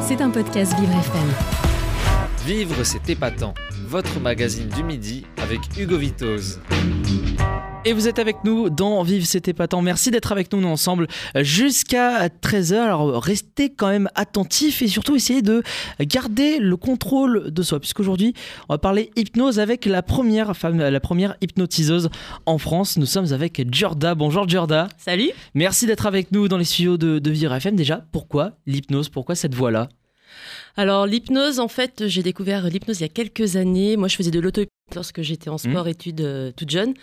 C'est un podcast Vivre FM. Vivre, c'est épatant. Votre magazine du midi avec Hugo Vitoz. Et vous êtes avec nous dans Vive c'était épatant. Merci d'être avec nous, nous ensemble jusqu'à 13h. Alors restez quand même attentifs et surtout essayez de garder le contrôle de soi. Puisqu'aujourd'hui, on va parler hypnose avec la première femme, la première hypnotiseuse en France. Nous sommes avec Jorda. Bonjour Jorda. Salut. Merci d'être avec nous dans les studios de, de Vivre FM. Déjà, pourquoi l'hypnose? Pourquoi cette voie-là Alors l'hypnose, en fait, j'ai découvert l'hypnose il y a quelques années. Moi, je faisais de l'auto lorsque j'étais en sport-études euh, toute jeune.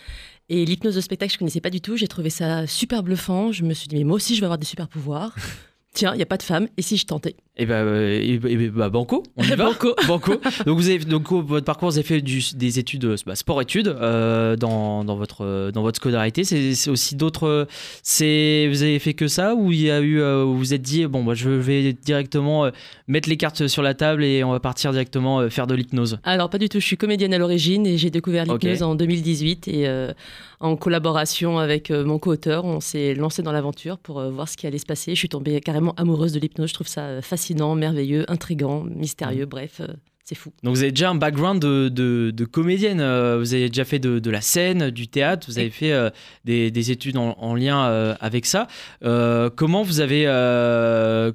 Et l'hypnose de spectacle, je connaissais pas du tout. J'ai trouvé ça super bluffant. Je me suis dit, mais moi aussi, je vais avoir des super pouvoirs. Tiens, il n'y a pas de femme. Et si je tentais? Et bah, euh, et bah, et bah, banco, on y va. Banco. Banco. Donc vous avez donc votre parcours, vous avez fait du- des études euh, bah, sport-études euh, dans, dans votre euh, dans votre scolarité. C'est aussi d'autres. euh, C'est vous avez fait que ça ou il y a eu euh, vous vous êtes dit bon bah je vais directement euh, mettre les cartes sur la table et on va partir directement euh, faire de l'hypnose. Alors, pas du tout. Je suis comédienne à l'origine et j'ai découvert l'hypnose en 2018. Et euh, en collaboration avec euh, mon co-auteur, on s'est lancé dans l'aventure pour euh, voir ce qui allait se passer. Je suis tombée carrément amoureuse de l'hypnose. Je trouve ça euh, fascinant, merveilleux, intrigant, mystérieux. Bref, euh, c'est fou. Donc vous avez déjà un background de, de, de comédienne. euh, vous avez déjà fait de, de la scène, du théâtre. Vous avez fait euh, des, des études en, en lien euh, avec ça. Euh, comment vous avez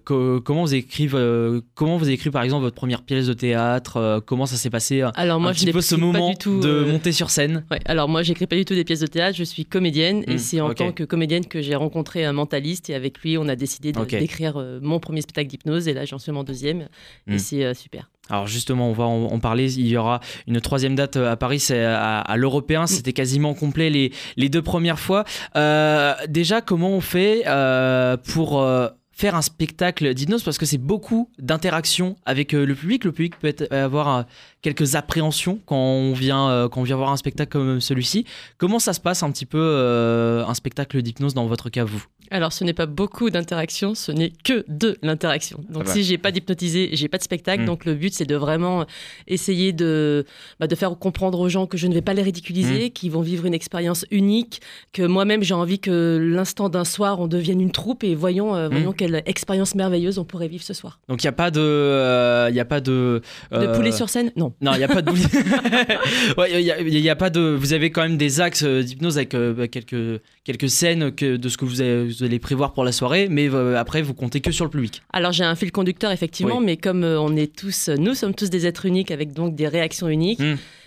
co- comment vous écrivez comment vous écrit par exemple votre première pièce de théâtre Comment ça s'est passé Alors, moi, un je petit peu ce moment du tout, de monter sur scène. Ouais, alors moi, j'écris pas du tout des pièces de théâtre, je suis comédienne Hmm, et c'est en tant que comédienne que j'ai rencontré un mentaliste et avec lui, on a décidé d'écrire mon premier spectacle d'hypnose et là, j'en suis mon deuxième Hmm. et c'est euh, super. Alors justement, on va en, en parler. Il y aura une troisième date euh, à Paris, c'est à, à l'Européen. C'était quasiment complet les, les deux premières fois. Euh, déjà, comment on fait euh, pour euh, faire un spectacle d'hypnose Parce que c'est beaucoup d'interactions avec euh, le public. Le public peut être- avoir euh, quelques appréhensions quand on vient euh, quand on vient voir un spectacle comme celui-ci. Comment ça se passe un petit peu euh, un spectacle d'hypnose dans votre cas vous? Alors, ce n'est pas beaucoup d'interactions, ce n'est que de l'interaction. Donc, Ah bah. si j'ai pas d'hypnotisé, j'ai pas de spectacle. Hmm. Donc, le but, c'est de vraiment essayer de, bah, de faire comprendre aux gens que je ne vais pas les ridiculiser, Hmm. qu'ils vont vivre une expérience unique, que moi-même, j'ai envie que l'instant d'un soir, on devienne une troupe et voyons, euh, voyons Hmm. Quelle expérience merveilleuse on pourrait vivre ce soir. Donc il n'y a pas de euh, il y a pas de De euh, poulet sur scène? Non. Non, il n'y a pas de boulet. ouais, il y a, il y a pas de. Vous avez quand même des axes euh, d'hypnose avec euh, bah, quelques, quelques scènes que, de ce que vous, avez- vous allez prévoir pour la soirée, mais euh, après, vous comptez que sur le public. Alors j'ai un fil conducteur effectivement, Oui. mais comme euh, on est tous, nous sommes tous des êtres uniques avec donc des réactions uniques.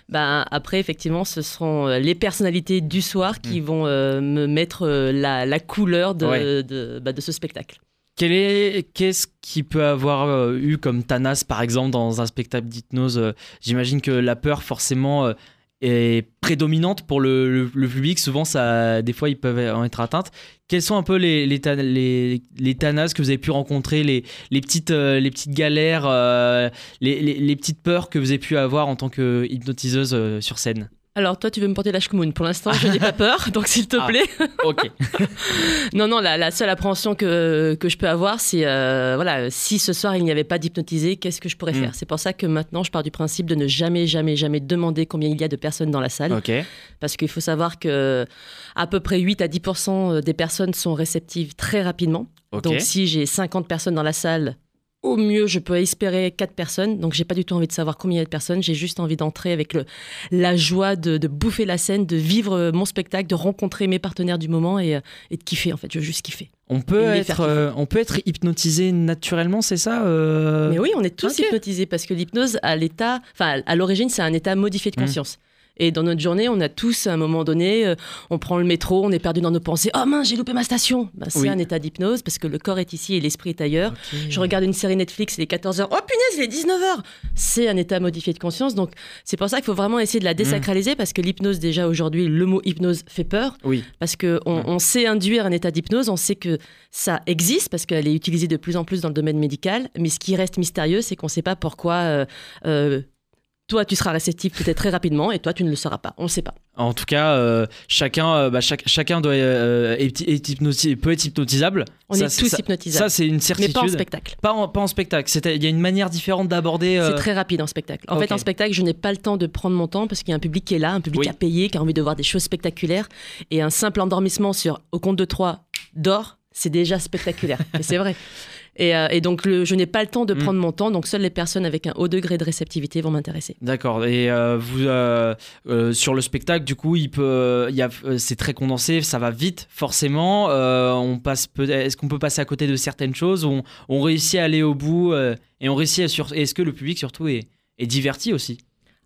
Ben, après effectivement, ce seront euh, les personnalités du soir qui vont euh, me mettre euh, la, la couleur de. Ouais. de, bah, de ce spectacle. Qu'est-ce qui peut avoir euh, eu comme Thanas, par exemple, dans un spectacle d'hypnose euh, J'imagine que la peur, forcément, euh, est prédominante pour le, public. Souvent, ça, des fois, ils peuvent en être atteints. Quels sont un peu les, les, les, que vous avez pu rencontrer, les, petites, les petites galères, les, les- petites peurs que vous avez pu avoir en tant que hypnotiseuse sur scène? Alors toi, tu veux me porter la chkmoun. Pour l'instant, je n'ai pas peur, donc s'il te Ah. plaît. Ok. Non, non, la, la seule appréhension que, que je peux avoir, c'est euh, voilà, si ce soir il n'y avait pas d'hypnotisé, qu'est-ce que je pourrais Mm. faire? C'est pour ça que maintenant, je pars du principe de ne jamais, jamais, jamais demander combien il y a de personnes dans la salle. ok. Parce qu'il faut savoir que à peu près 8 à 10% des personnes sont réceptives très rapidement. Donc si j'ai 50 personnes dans la salle, au mieux, je peux espérer 4 personnes. Donc j'ai pas du tout envie de savoir combien il y a de personnes. J'ai juste envie d'entrer avec le, la joie de, de bouffer la scène, de vivre euh, mon spectacle, de rencontrer mes partenaires du moment et, euh, et de kiffer en fait. Je veux juste kiffer. On peut, être, euh, on peut être hypnotisé naturellement, c'est ça euh? Mais oui, on est tous hypnotisés parce que l'hypnose, à l'état, enfin, à l'origine, c'est un état modifié de Mm. conscience. Et dans notre journée, on a tous, à un moment donné, euh, on prend le métro, on est perdu dans nos pensées. Oh mince, j'ai loupé ma station. Ben, c'est Oui. un état d'hypnose parce que le corps est ici et l'esprit est ailleurs. Je regarde une série Netflix, il est 14h. Oh punaise, il est 19h. C'est un état modifié de conscience. Donc, c'est pour ça qu'il faut vraiment essayer de la désacraliser parce que l'hypnose, déjà aujourd'hui, le mot hypnose fait peur Oui. parce qu'on Mm. on sait induire un état d'hypnose, on sait que ça existe parce qu'elle est utilisée de plus en plus dans le domaine médical. Mais ce qui reste mystérieux, c'est qu'on ne sait pas pourquoi. euh, euh, toi, tu seras réceptif peut-être très rapidement et toi, tu ne le seras pas. On ne sait pas. En tout cas, euh, chacun, euh, bah, chaque- chacun doit, euh, est, est hypnoti- peut être hypnotisable. On Ça, est tous ça, hypnotisables. Ça, c'est une mais certitude. pas en spectacle. Pas en, pas en spectacle. Il y a une manière différente d'aborder. C'est très rapide en spectacle. En fait, en spectacle, je n'ai pas le temps de prendre mon temps parce qu'il y a un public qui est là, un public Oui. à payer, qui a envie de voir des choses spectaculaires. Et un simple endormissement sur au compte de 3, dors, c'est déjà spectaculaire. et c'est vrai. Et, euh, et donc, le, je n'ai pas le temps de Mm. prendre mon temps, donc seules les personnes avec un haut degré de réceptivité vont m'intéresser. D'accord. Et euh, vous euh, sur le spectacle, du coup, il peut, il y a, c'est très condensé, ça va vite, forcément. On passe, est-ce qu'on peut passer à côté de certaines choses? On, on réussit à aller au bout et on réussit à sur, est-ce que le public surtout est, est diverti aussi?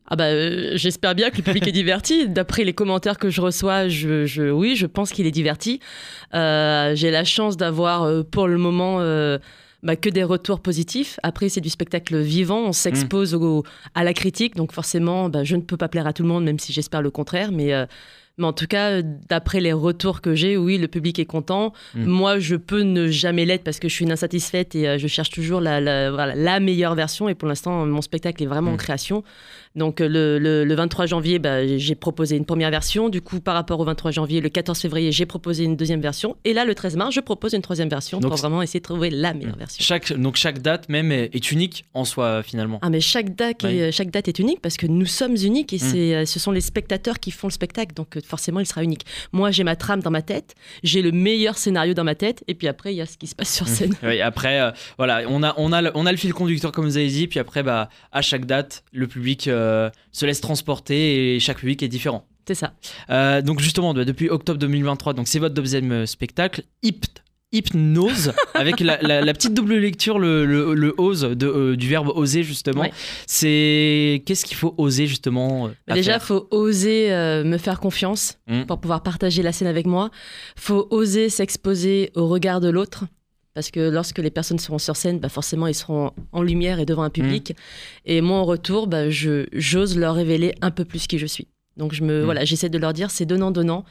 Ah bah, euh, j'espère bien que le public est diverti. D'après les commentaires que je reçois, je, je- oui, je pense qu'il est diverti. Euh, J'ai la chance d'avoir, euh, pour le moment, bah, que des retours positifs. Après, c'est du spectacle vivant. On s'expose au- à la critique, donc forcément, bah, je ne peux pas plaire à tout le monde, même si j'espère le contraire. Mais mais en tout cas, d'après les retours que j'ai, oui, le public est content. Mm. Moi, je peux ne jamais l'être parce que je suis une insatisfaite et je cherche toujours la, la- voilà, la meilleure version. Et pour l'instant, mon spectacle est vraiment Mm. en création. Donc euh, le, le- le 23 janvier, bah, j'ai proposé une première version. Du coup, par rapport au 23 janvier, le 14 février, j'ai proposé une deuxième version. Et là, le 13 mars, je propose une troisième version Donc, pour vraiment essayer de trouver la meilleure version. chaque, Donc chaque date même est, est unique en soi finalement. Ah mais chaque date, Oui. est, chaque date est unique parce que nous sommes uniques et Mm. c'est, euh, ce sont les spectateurs qui font le spectacle, donc euh, forcément il sera unique. Moi j'ai ma trame dans ma tête, j'ai le meilleur scénario dans ma tête et puis après il y a ce qui se passe sur scène. Oui, après, euh, voilà, on a, on, a, le- on a le fil conducteur comme vous avez dit, puis après, bah, à chaque date, le public euh, se laisse transporter et chaque public est différent. C'est ça. Euh, donc justement, de- depuis octobre 2023, donc c'est votre deuxième euh, spectacle, Hypt- Hypnose, avec la, la- la petite double lecture, le, le, le ose, de, euh, du verbe oser justement. Ouais. C'est qu'est-ce qu'il faut oser justement euh, Déjà faut oser euh, me faire confiance Mm. pour pouvoir partager la scène avec moi. Faut oser s'exposer au regard de l'autre. Parce que lorsque les personnes seront sur scène, bah forcément, ils seront en lumière et devant un public. Et moi, en retour, bah, je, j'ose leur révéler un peu plus qui je suis. Donc, je me, Mm. voilà, j'essaie de leur dire, c'est donnant-donnant.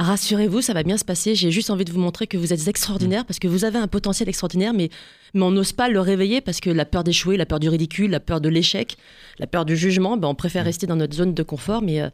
Rassurez-vous, ça va bien se passer. J'ai juste envie de vous montrer que vous êtes extraordinaire parce que vous avez un potentiel extraordinaire, mais, mais on n'ose pas le réveiller parce que la peur d'échouer, la peur du ridicule, la peur de l'échec, la peur du jugement, bah, on préfère rester dans notre zone de confort. Mais euh,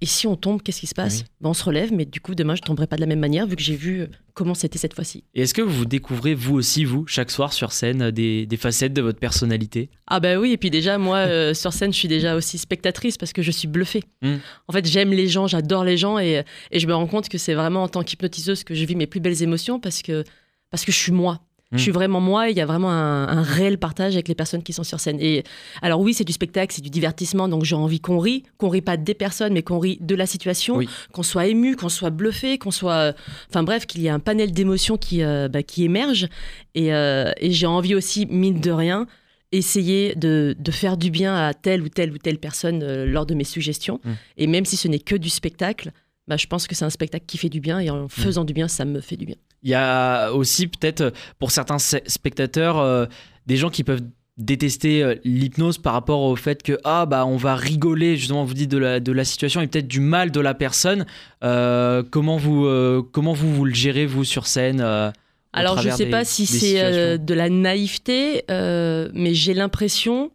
et si on tombe, qu'est-ce qui se passe Oui. Bah, On se relève, mais du coup, demain, je tomberai pas de la même manière vu que j'ai vu comment c'était cette fois-ci. Et est-ce que vous découvrez vous aussi, vous, chaque soir sur scène, euh, des, des facettes de votre personnalité? Ah bah oui, et puis déjà, moi, euh, sur scène, je suis déjà aussi spectatrice parce que je suis bluffée. Mm. En fait, j'aime les gens, j'adore les gens, et, et je me rends compte que c'est vraiment en tant qu'hypnotiseuse que je vis mes plus belles émotions parce que, parce que je suis moi. Mm. Je suis vraiment moi, et il y a vraiment un, un réel partage avec les personnes qui sont sur scène. Et alors oui, c'est du spectacle, c'est du divertissement, donc j'ai envie qu'on rit, qu'on rit pas des personnes, mais qu'on rit de la situation, Oui. qu'on soit ému, qu'on soit bluffé, qu'on soit... Enfin bref, qu'il y ait un panel d'émotions qui, euh, bah, qui émerge. Et, euh, et j'ai envie aussi, mine de rien, essayer de, de faire du bien à telle ou telle ou telle personne euh, lors de mes suggestions. Mm. Et même si ce n'est que du spectacle, bah, je pense que c'est un spectacle qui fait du bien et en faisant du bien, ça me fait du bien. Il y a aussi peut-être pour certains spectateurs euh, des gens qui peuvent détester euh, l'hypnose par rapport au fait que ah bah on va rigoler justement vous dites de la, de la situation et peut-être du mal de la personne. Euh, comment vous euh, comment vous vous le gérez vous sur scène euh, Alors je sais des- pas si c'est de la naïveté, mais j'ai l'impression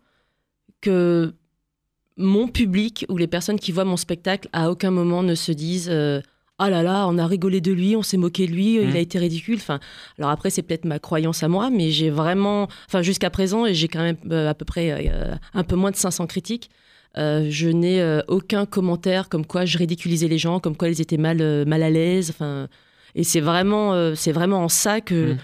que mon public ou les personnes qui voient mon spectacle à aucun moment ne se disent ah là là on a rigolé de lui, on s'est moqué de lui, Mhm. il a été ridicule. Enfin, alors après c'est peut-être ma croyance à moi, mais j'ai vraiment, enfin jusqu'à présent et j'ai quand même euh, à peu près euh, un peu moins de 500 critiques. euh, je n'ai euh, aucun commentaire comme quoi je ridiculisais les gens, comme quoi ils étaient mal, euh, mal à l'aise. Enfin, et c'est vraiment, euh, c'est vraiment en ça que. Mm.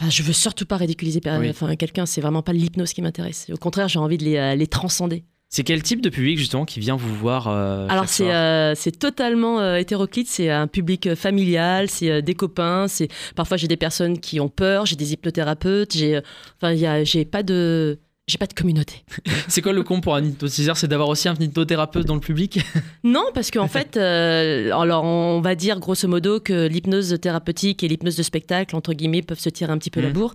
Enfin, je veux surtout pas ridiculiser Oui. quelqu'un, c'est vraiment pas l'hypnose qui m'intéresse. Au contraire, j'ai envie de les, euh, les transcender. C'est quel type de public justement qui vient vous voir euh, Alors, c'est euh, totalement euh, hétéroclite, c'est un public familial, c'est des copains, c'est parfois j'ai des personnes qui ont peur, j'ai des hypnothérapeutes, j'ai enfin, j'ai pas de. J'ai pas de communauté. c'est quoi le con pour un hypnotiseur c'est d'avoir aussi un hypnothérapeute dans le public? Non, parce qu'en fait, alors on va dire grosso modo que l'hypnose thérapeutique et l'hypnose de spectacle, entre guillemets, peuvent se tirer un petit peu la Mhm. bourre.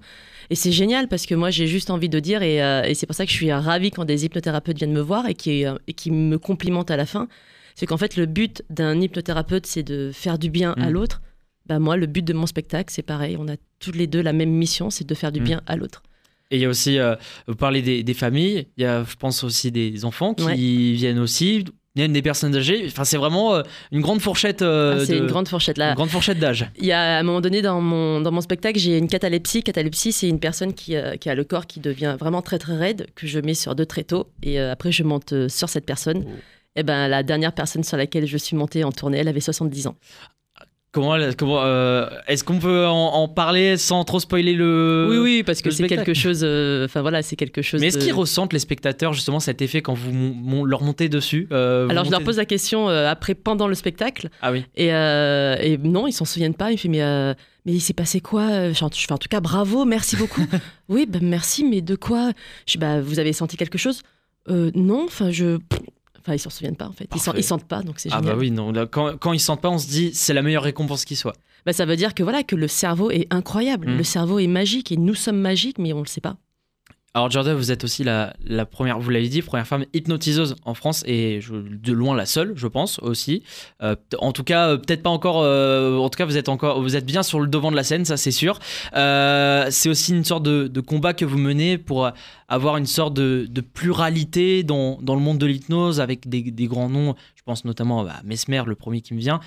Et c'est génial parce que moi, j'ai juste envie de dire, et, euh, et c'est pour ça que je suis ravie quand des hypnothérapeutes viennent me voir et qui, euh, et qui me complimentent à la fin. C'est qu'en fait, le but d'un hypnothérapeute, c'est de faire du bien à Mhm. l'autre. Bah, moi, le but de mon spectacle, c'est pareil. On a toutes les deux la même mission, c'est de faire du Mhm. bien à l'autre. Et il y a aussi, euh, vous parlez des, des familles, il y a, je pense aussi des enfants qui Ouais. viennent aussi, il y a des personnes âgées. Enfin, c'est vraiment euh, une grande fourchette. euh, Ah, c'est de- une grande fourchette là. une grande fourchette d'âge. Il y a à un moment donné dans mon, dans mon spectacle, j'ai une catalepsie. Catalepsie, c'est une personne qui, euh, qui a le corps qui devient vraiment très très raide, que je mets sur deux tréteaux et euh, après je monte sur cette personne. Oh. Et ben la dernière personne sur laquelle je suis montée en tournée, elle avait 70 ans. Comment, comment euh, est-ce qu'on peut en, parler sans trop spoiler le Oui, oui, parce que c'est quelque chose. euh, Enfin voilà, c'est quelque chose. Mais est-ce de- qu'ils ressentent les spectateurs justement cet effet quand vous mon- leur montez dessus euh, Alors je leur pose la question après, pendant le spectacle, Ah oui. et, et non, ils s'en souviennent pas. Il fait mais mais il s'est passé quoi? Je fais, en- tout cas bravo, merci beaucoup. oui, bah, merci, mais de quoi? Je bah vous avez senti quelque chose? Non, enfin je. Enfin, ils s'en souviennent pas en fait. Ils, Parfait. ils sentent pas, donc c'est Ah génial. bah oui, non. là, quand, quand ils sentent pas, on se dit c'est la meilleure récompense qui soit. Bah, ça veut dire que voilà que le cerveau est incroyable, Mm. le cerveau est magique et nous sommes magiques, mais on le sait pas. Alors Jordan, vous êtes aussi la, première, vous l'avez dit, première femme hypnotiseuse en France et de loin la seule, je pense aussi. Euh, en tout cas, euh, peut-être pas encore. euh, en tout cas, vous êtes encore, vous êtes bien sur le devant de la scène, ça c'est sûr. C'est aussi une sorte de, combat que vous menez pour avoir une sorte de, pluralité dans, le monde de l'hypnose avec des, des grands noms. Je pense notamment à Mesmer, le premier qui me vient.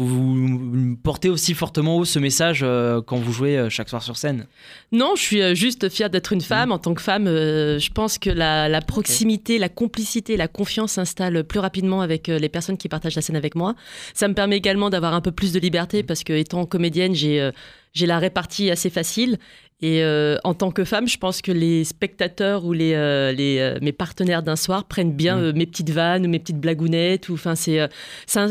Vous, portez aussi fortement haut ce message euh, quand vous jouez euh, chaque soir sur scène. Non, je suis euh, juste fière d'être une femme. En tant que femme, je pense que la, la proximité, la complicité, la confiance s'installe plus rapidement avec les personnes qui partagent la scène avec moi. Ça me permet également d'avoir un peu plus de liberté parce que étant comédienne, j'ai j'ai la répartie assez facile. Et euh, en tant que femme, je pense que les spectateurs ou les, euh, les euh, mes partenaires d'un soir prennent bien Mm. mes petites vannes ou mes petites blagounettes. Enfin, c'est,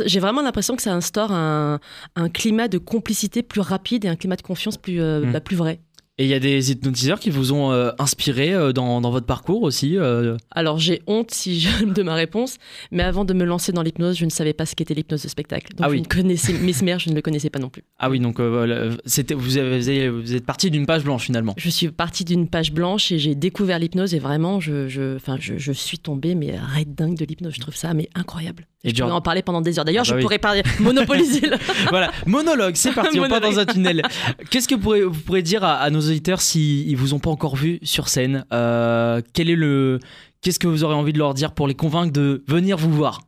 j'ai vraiment l'impression que ça instaure un, un climat de complicité plus rapide et un climat de confiance plus Mm. bah, plus vrai. Et il y a des hypnotiseurs qui vous ont euh, inspiré euh, dans, dans votre parcours aussi. euh? Alors j'ai honte si je, de ma réponse, mais avant de me lancer dans l'hypnose, je ne savais pas ce qu'était l'hypnose de spectacle. Donc Ah je oui. ne connaissais Mesmer, je ne le connaissais pas non plus. Ah oui, donc c'était, vous, avez, vous êtes parti d'une page blanche finalement. Je suis partie d'une page blanche et j'ai découvert l'hypnose et vraiment je, je, je, je suis tombée mais raide dingue de l'hypnose. Je trouve ça mais incroyable. Et pourrais en parler pendant des heures. D'ailleurs, Ah bah je oui. pourrais parler monopoliser. le- voilà, monologue, c'est parti, on part Monologue. dans un tunnel. Qu'est-ce que vous pourrez, vous pourrez dire à, à nos auditeurs s'ils vous ont pas encore vu sur scène? Euh, Quel est le, qu'est-ce que vous aurez envie de leur dire pour les convaincre de venir vous voir?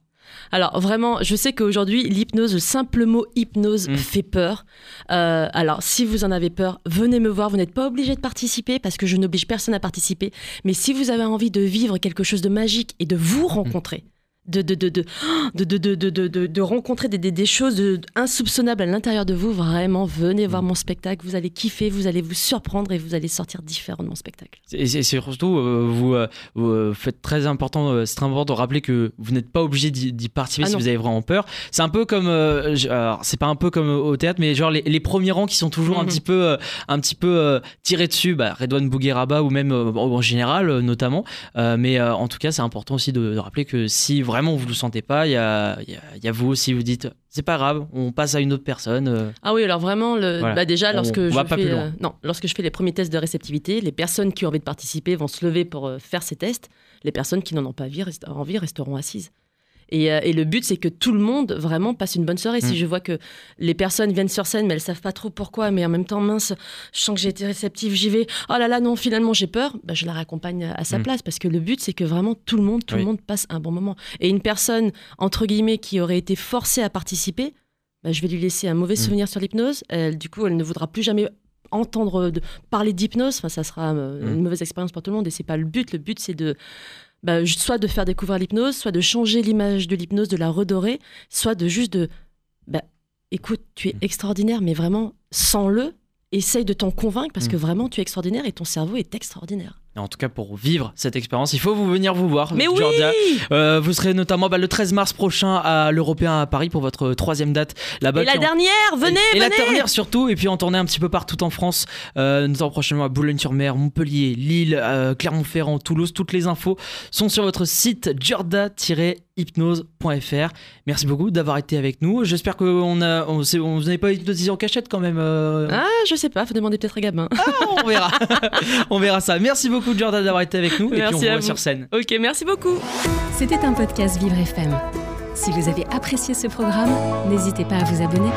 Alors vraiment, je sais qu'aujourd'hui, l'hypnose, le simple mot hypnose Mm. fait peur. Euh, alors si vous en avez peur, venez me voir. Vous n'êtes pas obligé de participer parce que je n'oblige personne à participer. Mais si vous avez envie de vivre quelque chose de magique et de vous rencontrer, de, de, de, de, de, de rencontrer des, des, choses insoupçonnables à l'intérieur de vous, vraiment, venez voir mm. mon spectacle, vous allez kiffer, vous allez vous surprendre et vous allez sortir différent de mon spectacle. Et, et surtout, euh, euh, vous, euh, faites très important, euh, c'est important de rappeler que vous n'êtes pas obligé d'y participer ah si vous avez vraiment peur. C'est un peu comme, euh, c'est pas un peu comme au théâtre, mais genre les, les premiers rangs qui sont toujours un mm-hmm. petit peu, un petit peu tirés dessus, bah, Redouane Bougueraba ou même en général notamment. mais en tout cas, c'est important aussi de, de rappeler que si vraiment vous le sentez pas, il y a, y, a, y a vous aussi, vous dites, c'est pas grave, on passe à une autre personne. euh. Ah oui, alors vraiment, le, Voilà. bah déjà, lorsque on je fais, euh, non, lorsque je fais les premiers tests de réceptivité, les personnes qui ont envie de participer vont se lever pour euh, faire ces tests. Les personnes qui n'en ont pas envie resteront assises. Et, euh, et le but, c'est que tout le monde vraiment passe une bonne soirée. Mm. Si je vois que les personnes viennent sur scène, mais elles savent pas trop pourquoi, mais en même temps, mince, je sens que j'ai été réceptive, j'y vais. Oh là là, non, finalement, j'ai peur. Bah, je la raccompagne à sa Mm. place parce que le but, c'est que vraiment tout le monde, tout Oui. le monde passe un bon moment. Et une personne entre guillemets qui aurait été forcée à participer, bah, je vais lui laisser un mauvais Mm. souvenir sur l'hypnose. Elle, du coup, elle ne voudra plus jamais entendre de, parler d'hypnose. Enfin, ça sera euh, Mm. une mauvaise expérience pour tout le monde. Et c'est pas le but. Le but, c'est de bah, soit de faire découvrir l'hypnose, soit de changer l'image de l'hypnose, de la redorer, soit de juste de, bah, écoute, tu es Mm. extraordinaire, mais vraiment, sans-le. Essaye de t'en convaincre parce que vraiment tu es extraordinaire et ton cerveau est extraordinaire. En tout cas, pour vivre cette expérience, il faut vous venir vous voir. Mais oui Georgia. Euh, vous serez notamment bah, le 13 mars prochain à l'Européen à Paris pour votre troisième date là-bas. Et la en- dernière, venez, et, et venez la dernière surtout, et puis en tournée un petit peu partout en France, euh, notamment prochainement à Boulogne-sur-Mer, Montpellier, Lille, euh, Clermont-Ferrand, Toulouse. Toutes les infos sont sur votre site jorda-hypnose.fr. Merci beaucoup d'avoir été avec nous. J'espère que on a, on, vous n'avez pas hypnotisé en cachette quand même. euh. Ah, je sais pas, faut demander peut-être à Gabin. Ah, on verra. on verra ça. Merci beaucoup Jordan d'avoir été avec nous. et puis Merci on vous voit sur scène. ok, merci beaucoup. C'était un podcast Vivre FM. Si vous avez apprécié ce programme, n'hésitez pas à vous abonner.